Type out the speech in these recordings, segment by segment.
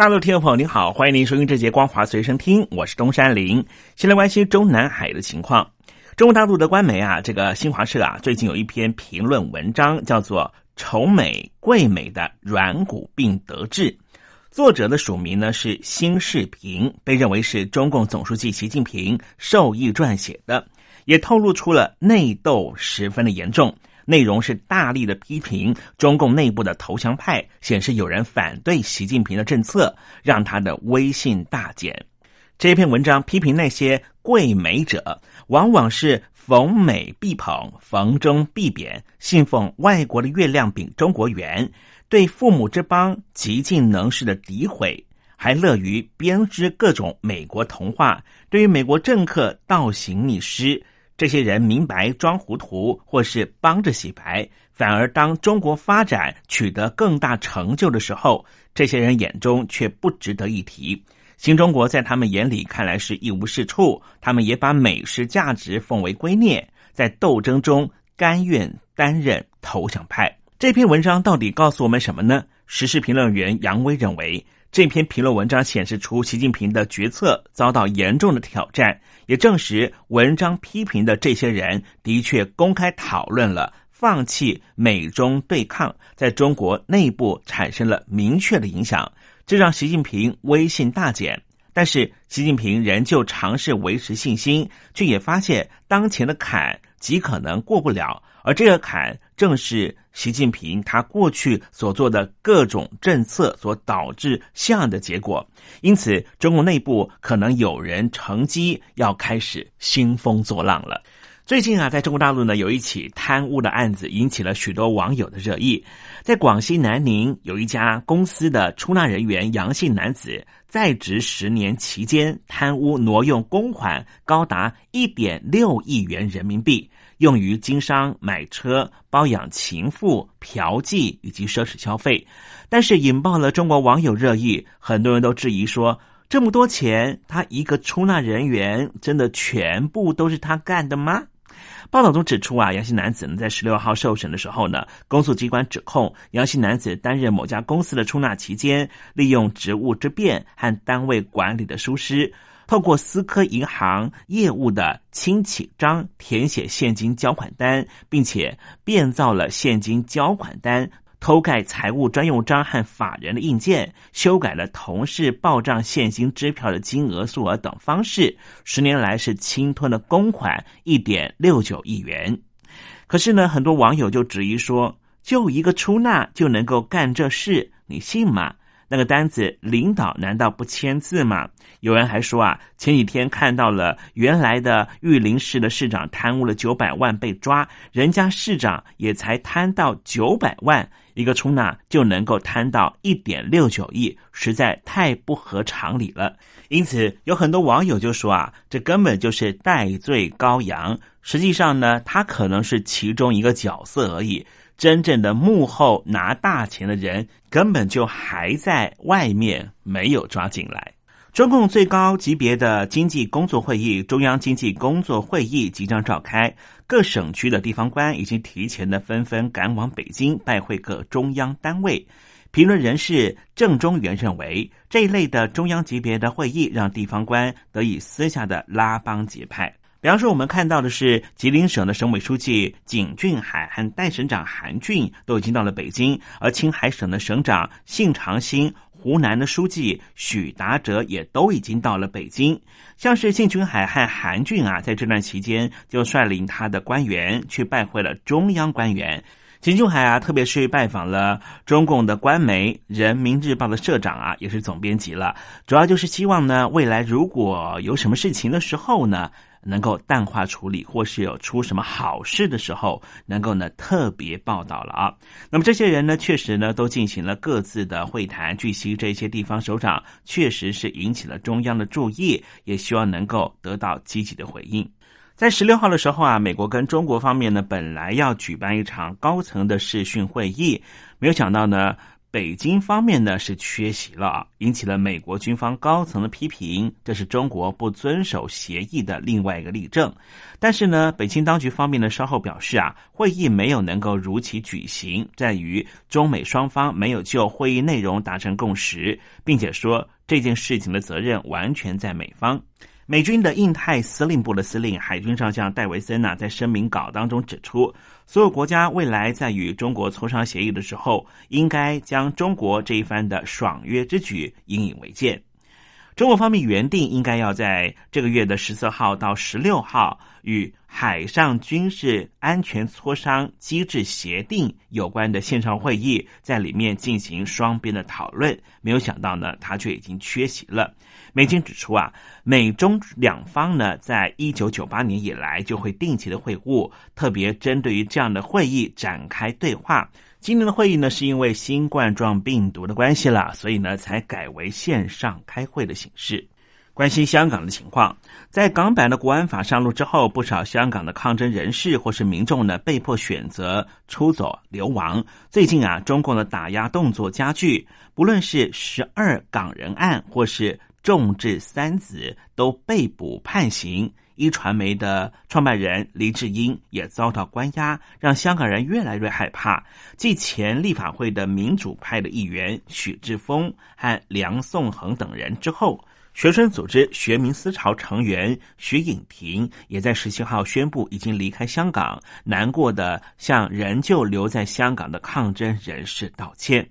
大陆听众朋友您好，欢迎您收听这节《光华随身听》，我是东山林。先来关心中南海的情况。中国大陆的官媒啊，这个新华社啊，最近有一篇评论文章，叫做《丑美贵美的软骨病得治》。作者的署名呢是新世平，被认为是中共总书记习近平授意撰写的，也透露出了内斗十分的严重。内容是大力的批评中共内部的投降派，显示有人反对习近平的政策，让他的威信大减。这篇文章批评那些贵美者，往往是逢美必捧，逢中必贬，信奉外国的月亮比中国圆。对父母之邦极尽能事的诋毁，还乐于编织各种美国童话，对于美国政客倒行逆施。这些人明白装糊涂，或是帮着洗白，反而当中国发展取得更大成就的时候，这些人眼中却不值得一提。新中国在他们眼里看来是一无是处，他们也把美式价值奉为圭臬，在斗争中甘愿担任投降派。这篇文章到底告诉我们什么呢？时事评论员杨威认为，这篇评论文章显示出习近平的决策遭到严重的挑战，也证实文章批评的这些人的确公开讨论了放弃美中对抗，在中国内部产生了明确的影响，这让习近平威信大减。但是，习近平仍旧尝试维持信心，却也发现当前的坎极可能过不了。而这个坎正是习近平他过去所做的各种政策所导致下的结果，因此中国内部可能有人乘机要开始兴风作浪了。最近啊，在中国大陆呢，有一起贪污的案子引起了许多网友的热议。在广西南宁有一家公司的出纳人员杨姓男子，在职十年期间贪污挪用公款高达一点六亿元人民币。用于经商、买车、包养情妇、嫖妓以及奢侈消费，但是引爆了中国网友热议。很多人都质疑说，这么多钱，他一个出纳人员真的全部都是他干的吗？报道中指出啊，杨姓男子呢在十六号受审的时候呢，公诉机关指控杨姓男子担任某家公司的出纳期间，利用职务之便和单位管理的疏失。透过思科银行业务的清启章填写现金交款单，并且变造了现金交款单，偷盖财务专用章和法人的印鉴，修改了同事报账现金支票的金额、数额等方式，十年来是侵吞了公款一点六九亿元。可是呢，很多网友就质疑说，就一个出纳就能够干这事，你信吗？那个单子，领导难道不签字吗？有人还说啊，前几天看到了原来的玉林市的市长贪污了九百万被抓，人家市长也才贪到九百万，一个出纳就能够贪到一点六九亿，实在太不合常理了。因此，有很多网友就说啊，这根本就是戴罪羔羊。实际上呢，他可能是其中一个角色而已。真正的幕后拿大钱的人，根本就还在外面，没有抓进来。中共最高级别的经济工作会议——中央经济工作会议即将召开，各省区的地方官已经提前的纷纷赶往北京拜会各中央单位。评论人士郑中元认为，这一类的中央级别的会议，让地方官得以私下的拉帮结派。比方说，我们看到的是吉林省的省委书记景俊海和代省长韩俊都已经到了北京，而青海省的省长信长兴、湖南的书记许达哲也都已经到了北京。像是信俊海和韩俊啊，在这段期间就率领他的官员去拜会了中央官员。秦俊海啊，特别是拜访了中共的官媒《人民日报》的社长啊，也是总编辑了，主要就是希望呢，未来如果有什么事情的时候呢。能够淡化处理，或是有出什么好事的时候，能够呢特别报道了啊。那么这些人呢，确实呢都进行了各自的会谈。据悉，这些地方首长确实是引起了中央的注意，也希望能够得到积极的回应。在十六号的时候啊，美国跟中国方面呢本来要举办一场高层的视讯会议，没有想到呢。北京方面呢是缺席了，引起了美国军方高层的批评，这是中国不遵守协议的另外一个例证。但是呢，北京当局方面呢稍后表示啊，会议没有能够如期举行，在于中美双方没有就会议内容达成共识，并且说这件事情的责任完全在美方。美军的印太司令部的司令海军上将戴维森呢，在声明稿当中指出，所有国家未来在与中国磋商协议的时候，应该将中国这一番的爽约之举引以为戒。中国方面原定应该要在这个月的十四号到十六号与海上军事安全磋商机制协定有关的线上会议，在里面进行双边的讨论，没有想到呢，他却已经缺席了。美军指出啊，美中两方呢，在一九九八年以来就会定期的会晤，特别针对于这样的会议展开对话。今年的会议呢，是因为新冠状病毒的关系了，所以呢，才改为线上开会的形式。关心香港的情况，在港版的国安法上路之后，不少香港的抗争人士或是民众呢，被迫选择出走流亡。最近啊，中共的打压动作加剧，不论是十二港人案，或是众志三子都被捕判刑，一传媒的创办人黎智英也遭到关押，让香港人越来越害怕。继前立法会的民主派的议员许志峰和梁颂恒等人之后，学生组织学民思潮成员徐颖婷也在十七号宣布已经离开香港，难过的向仍旧留在香港的抗争人士道歉。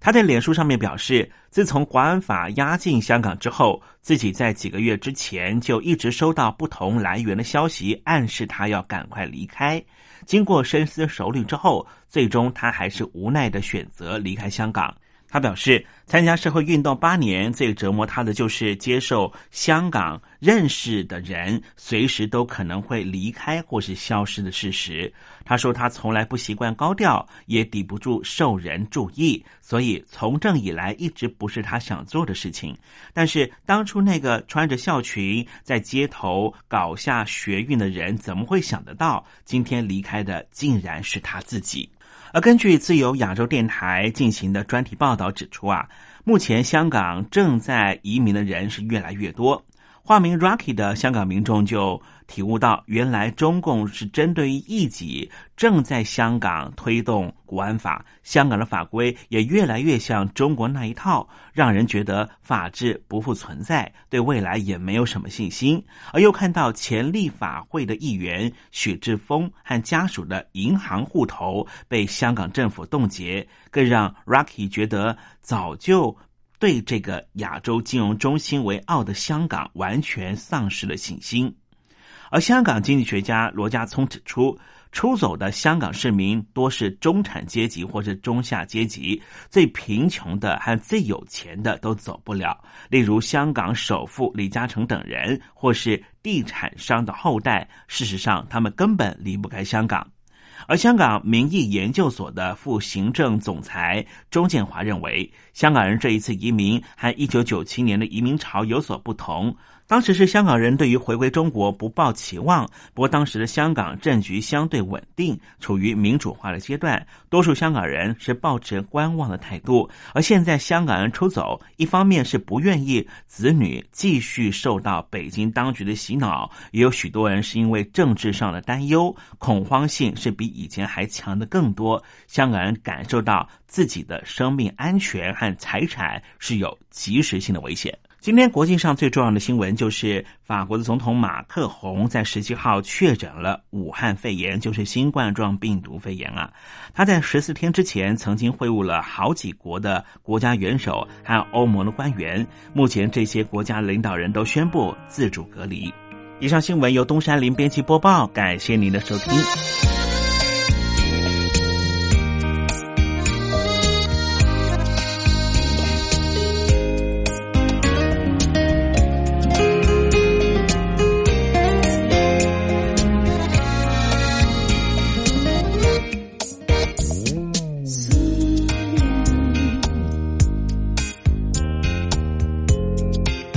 他在脸书上面表示，自从国安法压进香港之后，自己在几个月之前就一直收到不同来源的消息，暗示他要赶快离开。经过深思熟虑之后，最终他还是无奈的选择离开香港。他表示，参加社会运动八年，最折磨他的就是接受香港认识的人随时都可能会离开或是消失的事实。他说，他从来不习惯高调，也抵不住受人注意，所以从政以来一直不是他想做的事情。但是当初那个穿着校裙在街头搞下学运的人，怎么会想得到今天离开的竟然是他自己？而根据自由亚洲电台进行的专题报道指出啊，目前香港正在移民的人是越来越多。化名 Rocky 的香港民众就体悟到，原来中共是针对于异己，正在香港推动国安法，香港的法规也越来越像中国那一套，让人觉得法治不复存在，对未来也没有什么信心。而又看到前立法会的议员许志峰和家属的银行户头被香港政府冻结，更让 Rocky 觉得早就。对这个亚洲金融中心为傲的香港完全丧失了信心，而香港经济学家罗家聪指出，出走的香港市民多是中产阶级或是中下阶级，最贫穷的和最有钱的都走不了。例如，香港首富李嘉诚等人，或是地产商的后代，事实上他们根本离不开香港。而香港民意研究所的副行政总裁钟建华认为，香港人这一次移民和一九九七年的移民潮有所不同。当时是香港人对于回归中国不抱期望，不过当时的香港政局相对稳定，处于民主化的阶段，多数香港人是抱持观望的态度。而现在香港人出走，一方面是不愿意子女继续受到北京当局的洗脑，也有许多人是因为政治上的担忧，恐慌性是比以前还强的更多。香港人感受到自己的生命安全和财产是有及时性的危险。今天国际上最重要的新闻就是法国的总统马克宏在十七号确诊了武汉肺炎，就是新冠状病毒肺炎啊。他在十四天之前曾经会晤了好几国的国家元首还有欧盟的官员，目前这些国家领导人都宣布自主隔离。以上新闻由东山林编辑播报，感谢您的收听。